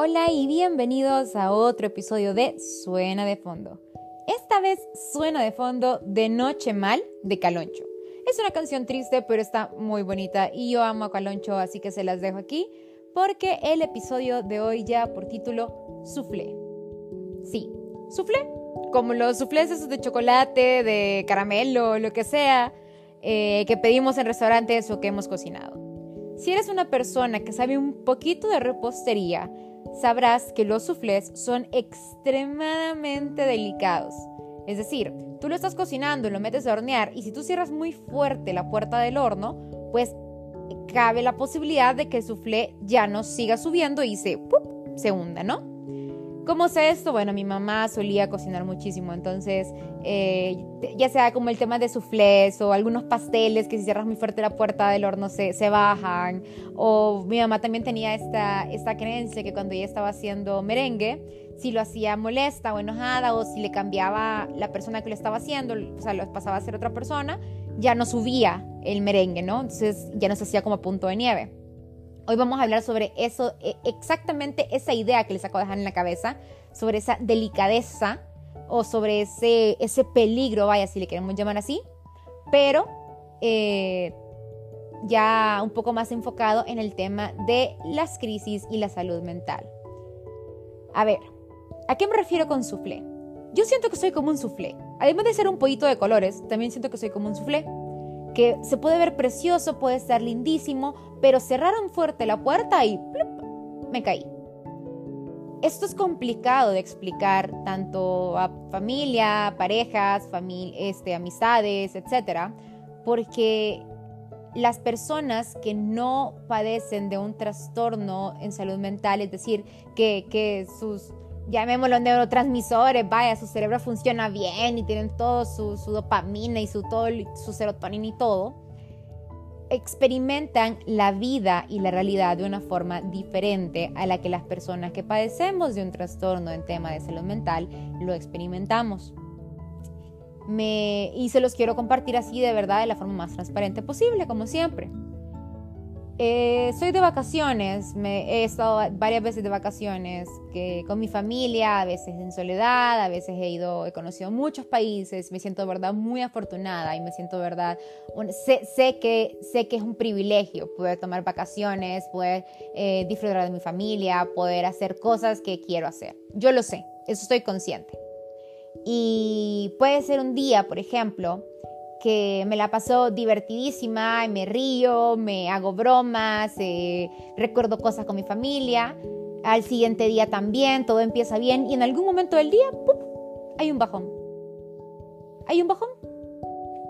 Hola y bienvenidos a otro episodio de Suena de Fondo. Esta vez suena de fondo de Noche Mal de Caloncho. Es una canción triste pero está muy bonita y yo amo a Caloncho así que se las dejo aquí porque el episodio de hoy ya por título Soufflé. Sí, soufflé, como los soufflés esos de chocolate, de caramelo, lo que sea, eh, que pedimos en restaurantes o que hemos cocinado. Si eres una persona que sabe un poquito de repostería, sabrás que los soufflés son extremadamente delicados. Es decir, tú lo estás cocinando, lo metes a hornear y si tú cierras muy fuerte la puerta del horno, pues cabe la posibilidad de que el soufflé ya no siga subiendo y se, se hunda, ¿no? ¿Cómo sé esto? Bueno, mi mamá solía cocinar muchísimo, entonces eh, ya sea como el tema de soufflés o algunos pasteles que si cierras muy fuerte la puerta del horno se, se bajan, o mi mamá también tenía esta, esta creencia que cuando ella estaba haciendo merengue, si lo hacía molesta o enojada o si le cambiaba la persona que lo estaba haciendo, o sea, lo pasaba a ser otra persona, ya no subía el merengue, ¿no? Entonces ya no se hacía como punto de nieve. Hoy vamos a hablar sobre eso, e, exactamente esa idea que les acabo de dejar en la cabeza, sobre esa delicadeza o sobre ese, ese peligro, vaya, si le queremos llamar así, pero eh, ya un poco más enfocado en el tema de las crisis y la salud mental. A ver, ¿a qué me refiero con soufflé? Yo siento que soy como un soufflé. Además de ser un pollito de colores, también siento que soy como un soufflé que se puede ver precioso, puede estar lindísimo, pero cerraron fuerte la puerta y me caí. Esto es complicado de explicar tanto a familia, parejas, este, amistades, etcétera, porque las personas que no padecen de un trastorno en salud mental, es decir, que, que sus llamémoslo neurotransmisores, vaya, su cerebro funciona bien y tienen todo su, dopamina y su, todo, su serotonina y todo, experimentan la vida y la realidad de una forma diferente a la que las personas que padecemos de un trastorno en tema de salud mental lo experimentamos. Me, y se los quiero compartir así de verdad de la forma más transparente posible, como siempre. Eh, soy de vacaciones, he estado varias veces de vacaciones que, con mi familia, a veces en soledad, a veces he ido, he conocido muchos países, me siento verdad muy afortunada y me siento verdad, sé, sé, que, sé que es un privilegio poder tomar vacaciones, poder eh, disfrutar de mi familia, poder hacer cosas que quiero hacer. Yo lo sé, eso estoy consciente. Y puede ser un día, por ejemplo, que me la pasó divertidísima, me río, me hago bromas, eh, recuerdo cosas con mi familia. Al siguiente día también, todo empieza bien y en algún momento del día, ¡pum! hay un bajón. Hay un bajón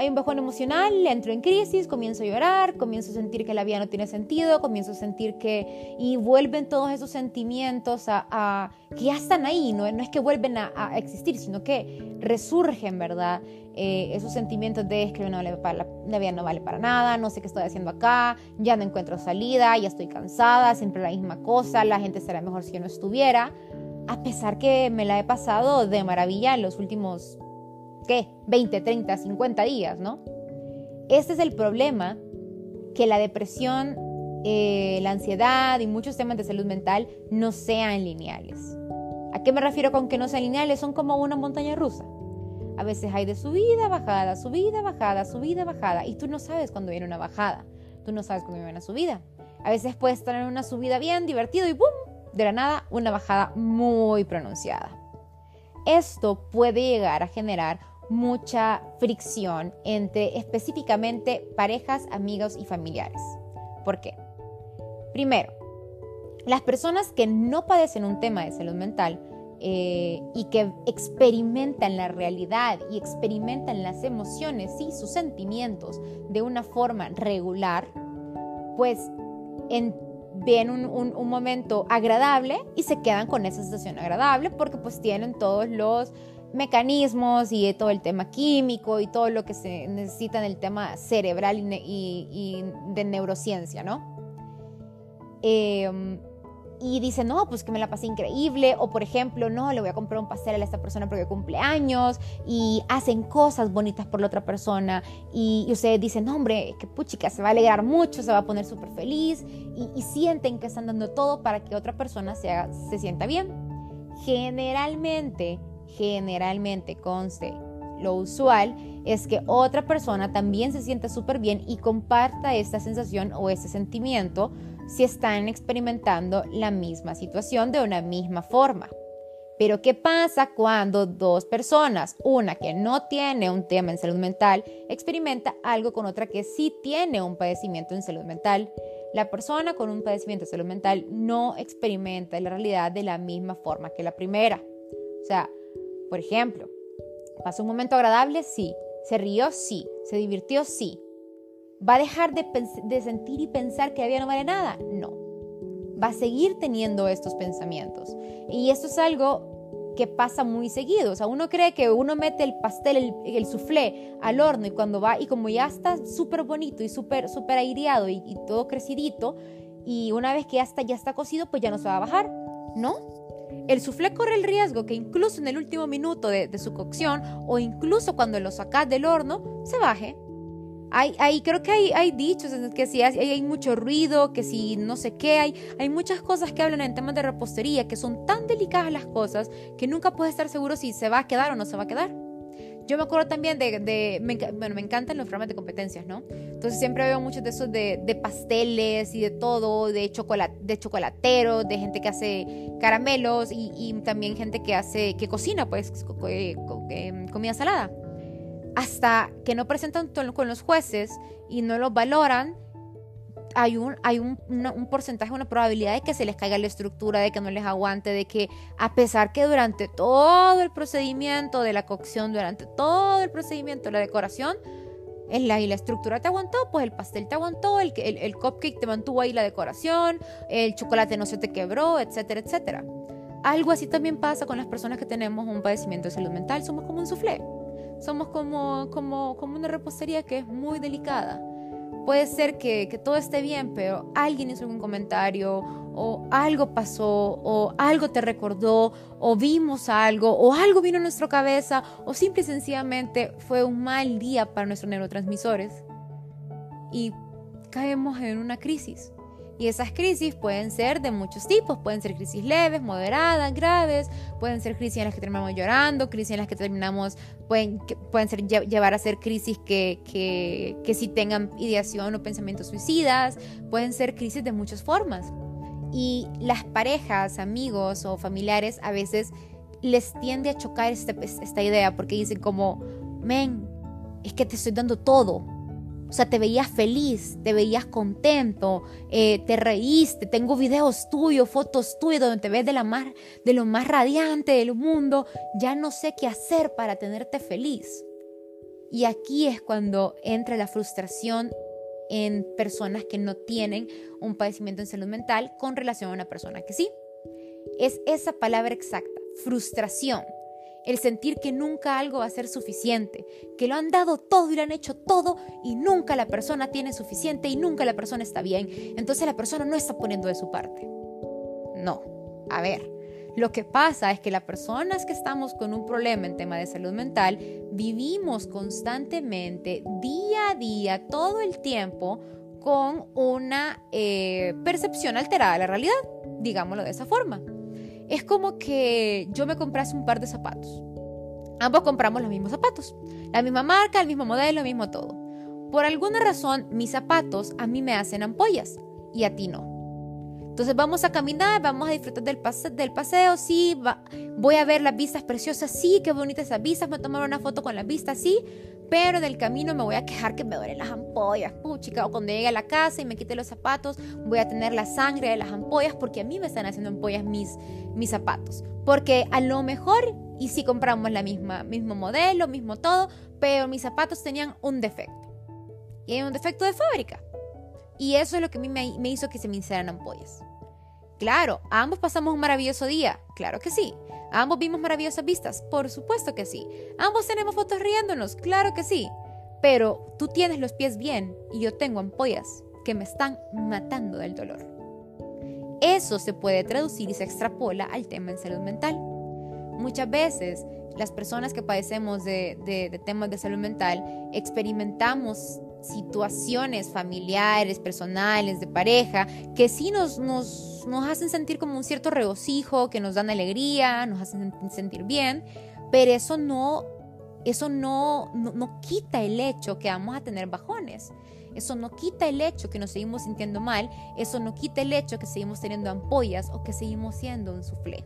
hay un bajón emocional, entro en crisis, comienzo a llorar, comienzo a sentir que la vida no tiene sentido, comienzo a sentir que... y vuelven todos esos sentimientos a, que ya están ahí, no, no es que vuelven a, existir, sino que resurgen, ¿verdad? Eh, esos sentimientos de es que no vale para la, vida no vale para nada, no sé qué estoy haciendo acá, ya no encuentro salida, ya estoy cansada, siempre la misma cosa, la gente será mejor si yo no estuviera, a pesar que me la he pasado de maravilla en los últimos ¿qué? 20, 30, 50 días, ¿no? Este es el problema que la depresión, eh, la ansiedad y muchos temas de salud mental no sean lineales. ¿A qué me refiero con que no sean lineales? Son como una montaña rusa. A veces hay de subida, bajada, subida, bajada, subida, bajada. Y tú no sabes cuándo viene una bajada. Tú no sabes cuándo viene una subida. A veces puedes tener una subida bien, divertido y ¡pum! De la nada, una bajada muy pronunciada. Esto puede llegar a generar mucha fricción entre específicamente parejas, amigos y familiares. ¿Por qué? Primero, las personas que no padecen un tema de salud mental eh, y que experimentan la realidad y experimentan las emociones y sus sentimientos de una forma regular, pues ven un, un, momento agradable y se quedan con esa sensación agradable porque pues tienen todos los mecanismos y todo el tema químico y todo lo que se necesita en el tema cerebral y, de neurociencia, ¿no? Em, y dice, no, pues que me la pasé increíble, o por ejemplo, no, le voy a comprar un pastel a esta persona porque cumple años, y hacen cosas bonitas por la otra persona, y, ustedes dicen, no, hombre, que puchica, se va a alegrar mucho, se va a poner súper feliz, y, sienten que están dando todo para que otra persona se, se sienta bien. Generalmente, generalmente, conste, lo usual es que otra persona también se sienta súper bien y comparta esta sensación o este sentimiento si están experimentando la misma situación de una misma forma. Pero ¿qué pasa cuando dos personas, una que no tiene un tema en salud mental, experimenta algo con otra que sí tiene un padecimiento en salud mental? La persona con un padecimiento de salud mental no experimenta la realidad de la misma forma que la primera. O sea, por ejemplo, ¿pasó un momento agradable? Sí. ¿Se rió? Sí. ¿Se divirtió? Sí. ¿Va a dejar de, sentir y pensar que la vida no vale nada? No. Va a seguir teniendo estos pensamientos. Y esto es algo que pasa muy seguido. O sea, uno cree que uno mete el pastel, el, el soufflé al horno y cuando va, y como ya está súper bonito y súper super aireado y, todo crecidito, y una vez que ya está, ya está cocido, pues ya no se va a bajar. No, el soufflé corre el riesgo que incluso en el último minuto de, su cocción o incluso cuando lo sacas del horno, se baje. Hay, creo que hay, hay dichos que si hay, hay, mucho ruido, que si no sé qué, hay, hay muchas cosas que hablan en temas de repostería que son tan delicadas las cosas que nunca puedes estar seguro si se va a quedar o no se va a quedar. Yo me acuerdo también de, bueno, me encantan los programas de competencias, ¿no? Entonces siempre veo muchos de esos de, de pasteles y de todo, de, chocolate, de chocolateros, de gente que hace caramelos y, y también gente que hace, que cocina, pues, eh, comida salada hasta que no presentan con los jueces y no los valoran, hay, un, hay un, un, porcentaje, una probabilidad de que se les caiga la estructura, de que no les aguante, de que a pesar que durante todo el procedimiento de la cocción, durante todo el procedimiento de la decoración, en la, y la estructura te aguantó, pues el pastel te aguantó, el, el, el cupcake te mantuvo ahí la decoración, el chocolate no se te quebró, etcétera, etcétera. Algo así también pasa con las personas que tenemos un padecimiento de salud mental, somos como un soufflé somos como, como, como una repostería que es muy delicada. Puede ser que, que, todo esté bien, pero alguien hizo algún comentario o algo pasó o algo te recordó o vimos algo o algo vino a nuestra cabeza o simple y sencillamente fue un mal día para nuestros neurotransmisores y caemos en una crisis. Y esas crisis pueden ser de muchos tipos, pueden ser crisis leves, moderadas, graves, pueden ser crisis en las que terminamos llorando, crisis en las que terminamos, pueden, pueden ser, llevar a ser crisis que, que, que sí tengan ideación o pensamientos suicidas, pueden ser crisis de muchas formas. Y las parejas, amigos o familiares a veces les tiende a chocar esta, esta idea porque dicen como, men, es que te estoy dando todo, o sea, te veías feliz, te veías contento, eh, te reíste. Tengo videos tuyos, fotos tuyas donde te ves de, la más, de lo más radiante del mundo. Ya no sé qué hacer para tenerte feliz. Y aquí es cuando entra la frustración en personas que no tienen un padecimiento en salud mental con relación a una persona que sí. Es esa palabra exacta, frustración el sentir que nunca algo va a ser suficiente, que lo han dado todo y lo han hecho todo y nunca la persona tiene suficiente y nunca la persona está bien, entonces la persona no está poniendo de su parte. No, a ver, lo que pasa es que las personas que estamos con un problema en tema de salud mental vivimos constantemente, día a día, todo el tiempo, con una eh, percepción alterada de la realidad, digámoslo de esa forma. Es como que yo me comprase un par de zapatos. Ambos compramos los mismos zapatos. La misma marca, el mismo modelo, el mismo todo. Por alguna razón, mis zapatos a mí me hacen ampollas y a ti no. Entonces vamos a caminar, vamos a disfrutar del, paseo, sí, voy a ver las vistas preciosas, sí, qué bonitas esas vistas, me tomaré una foto con las vistas, sí, pero en el camino me voy a quejar que me duelen las ampollas, puchica, o cuando llegue a la casa y me quite los zapatos, voy a tener la sangre de las ampollas porque a mí me están haciendo ampollas mis, mis zapatos. Porque a lo mejor, y si compramos la misma, mismo modelo, mismo todo, pero mis zapatos tenían un defecto. Y hay un defecto de fábrica. Y eso es lo que a mí me, me hizo que se me hicieran ampollas. Claro, ambos pasamos un maravilloso día, claro que sí. Ambos vimos maravillosas vistas, por supuesto que sí. Ambos tenemos fotos riéndonos, claro que sí. Pero tú tienes los pies bien y yo tengo ampollas que me están matando del dolor. eso se puede traducir y se extrapola al tema en salud mental. Muchas veces las personas que padecemos de, temas de salud mental experimentamos situaciones familiares, personales, de pareja, que sí nos, nos, nos, hacen sentir como un cierto regocijo, que nos dan alegría, nos hacen sentir bien, pero eso no, eso no, no, no quita el hecho que vamos a tener bajones. Eso no quita el hecho que nos seguimos sintiendo mal, eso no quita el hecho que seguimos teniendo ampollas o que seguimos siendo un soufflé.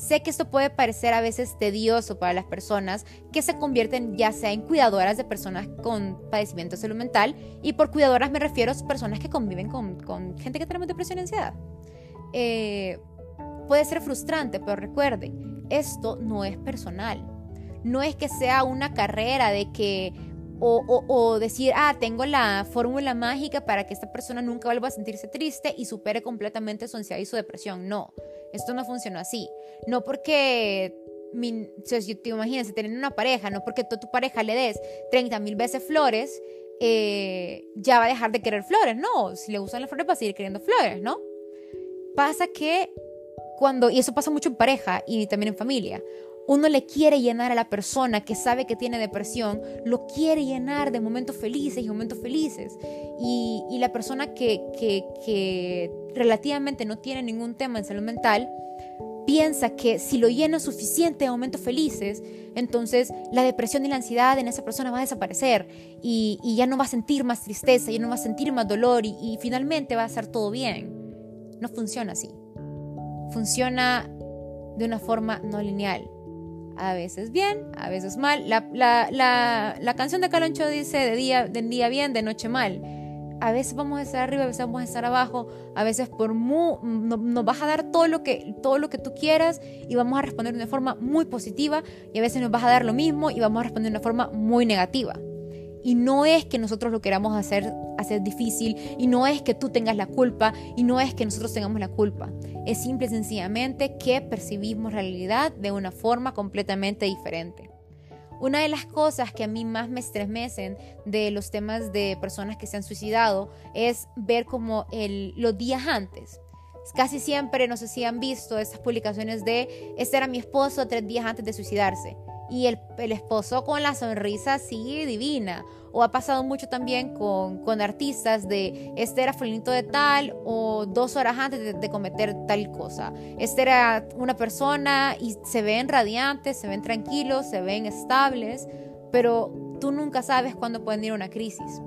Sé que esto puede parecer a veces tedioso para las personas que se convierten ya sea en cuidadoras de personas con padecimiento de salud mental y por cuidadoras me refiero a personas que conviven con, gente que tenemos depresión y ansiedad. Eh, puede ser frustrante, pero recuerden, esto no es personal. No es que sea una carrera de que o, decir, ah, tengo la fórmula mágica para que esta persona nunca vuelva a sentirse triste y supere completamente su ansiedad y su depresión. No, esto no funciona así. No porque, si te imaginas, teniendo una pareja, no porque a tu pareja le des 30 mil veces flores, eh, ya va a dejar de querer flores. No, si le gustan las flores va a seguir queriendo flores, ¿no? Pasa que cuando, y eso pasa mucho en pareja y también en familia, uno le quiere llenar a la persona que sabe que tiene depresión, lo quiere llenar de momentos felices y momentos felices. Y, la persona que, relativamente no tiene ningún tema en salud mental, piensa que si lo llena suficiente de momentos felices, entonces la depresión y la ansiedad en esa persona va a desaparecer y, ya no va a sentir más tristeza, ya no va a sentir más dolor y, y finalmente va a estar todo bien. No funciona así. Funciona de una forma no lineal a veces bien, a veces mal. La, la, la, canción de Caloncho dice de día, de día bien, de noche mal. A veces vamos a estar arriba, a veces vamos a estar abajo, a veces por mu, nos vas a dar todo lo, que, todo lo que tú quieras y vamos a responder de una forma muy positiva y a veces nos vas a dar lo mismo y vamos a responder de una forma muy negativa. Y no es que nosotros lo queramos hacer, difícil, y no es que tú tengas la culpa, y no es que nosotros tengamos la culpa. Es simple y sencillamente que percibimos realidad de una forma completamente diferente. Una de las cosas que a mí más me estremecen de los temas de personas que se han suicidado es ver como el, los días antes. Casi siempre, no sé si han visto estas publicaciones de, este era mi esposo tres días antes de suicidarse y el, esposo con la sonrisa así divina. O ha pasado mucho también con, con artistas de este era fulanito de tal o dos horas antes de, cometer tal cosa. Este era una persona y se ven radiantes, se ven tranquilos, se ven estables, pero tú nunca sabes cuándo pueden ir una crisis.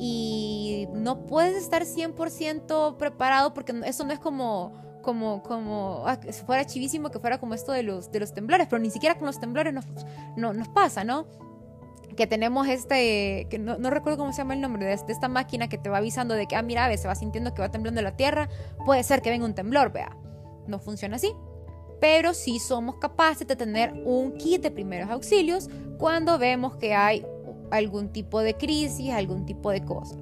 Y no puedes estar 100% preparado porque eso no es como como, como ah, fuera chivísimo que fuera como esto de los, de los temblores, pero ni siquiera con los temblores nos, no, nos pasa, ¿no? Que tenemos este, que no, no, recuerdo cómo se llama el nombre, de, esta máquina que te va avisando de que, ah, mira, se va sintiendo que va temblando la tierra, puede ser que venga un temblor, vea. No funciona así. Pero sí somos capaces de tener un kit de primeros auxilios cuando vemos que hay algún tipo de crisis, algún tipo de cosa.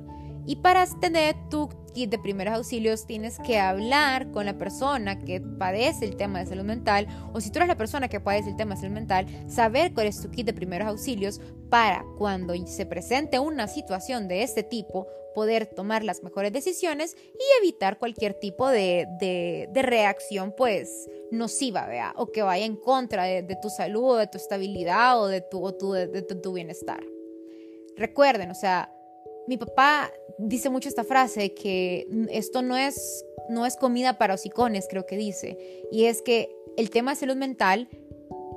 Y para tener tu kit de primeros auxilios tienes que hablar con la persona que padece el tema de salud mental o si tú eres la persona que padece el tema de salud mental, saber cuál es tu kit de primeros auxilios para cuando se presente una situación de este tipo poder tomar las mejores decisiones y evitar cualquier tipo de, de, reacción pues nociva, ¿vea? o que vaya en contra de, tu salud o de tu estabilidad o de tu, o tu, de tu bienestar. Recuerden, o sea, mi papá dice mucho esta frase que esto no es, no es comida para hocicones, creo que dice. Y es que el tema de salud mental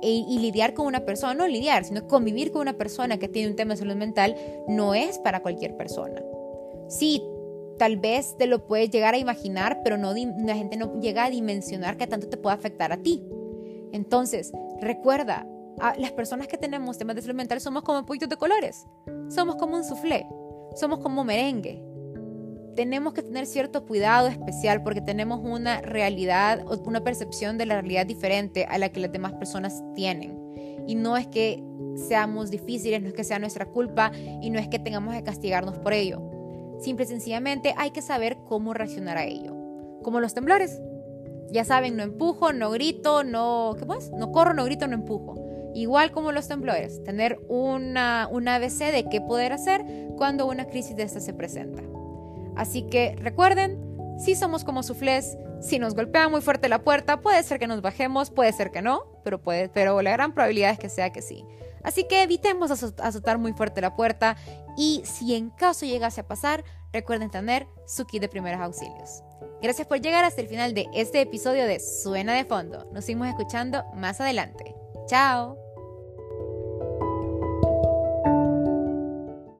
y, lidiar con una persona, no lidiar, sino convivir con una persona que tiene un tema de salud mental no es para cualquier persona. Sí, tal vez te lo puedes llegar a imaginar, pero no, la gente no llega a dimensionar que tanto te puede afectar a ti. Entonces, recuerda, las personas que tenemos temas de salud mental somos como pollitos de colores, somos como un soufflé somos como merengue. Tenemos que tener cierto cuidado especial porque tenemos una realidad una percepción de la realidad diferente a la que las demás personas tienen. Y no es que seamos difíciles, no es que sea nuestra culpa y no es que tengamos que castigarnos por ello. Simple y sencillamente hay que saber cómo reaccionar a ello. Como los temblores. Ya saben, no empujo, no grito, no... ¿Qué más? No corro, no grito, no empujo. Igual como los temblores, tener una, una ABC de qué poder hacer cuando una crisis de esta se presenta. Así que recuerden, si somos como suflés, si nos golpea muy fuerte la puerta, puede ser que nos bajemos, puede ser que no, pero, puede, pero la gran probabilidad es que sea que sí. Así que evitemos azotar muy fuerte la puerta y si en caso llegase a pasar, recuerden tener su kit de primeros auxilios. Gracias por llegar hasta el final de este episodio de Suena de Fondo. Nos seguimos escuchando más adelante. Chao.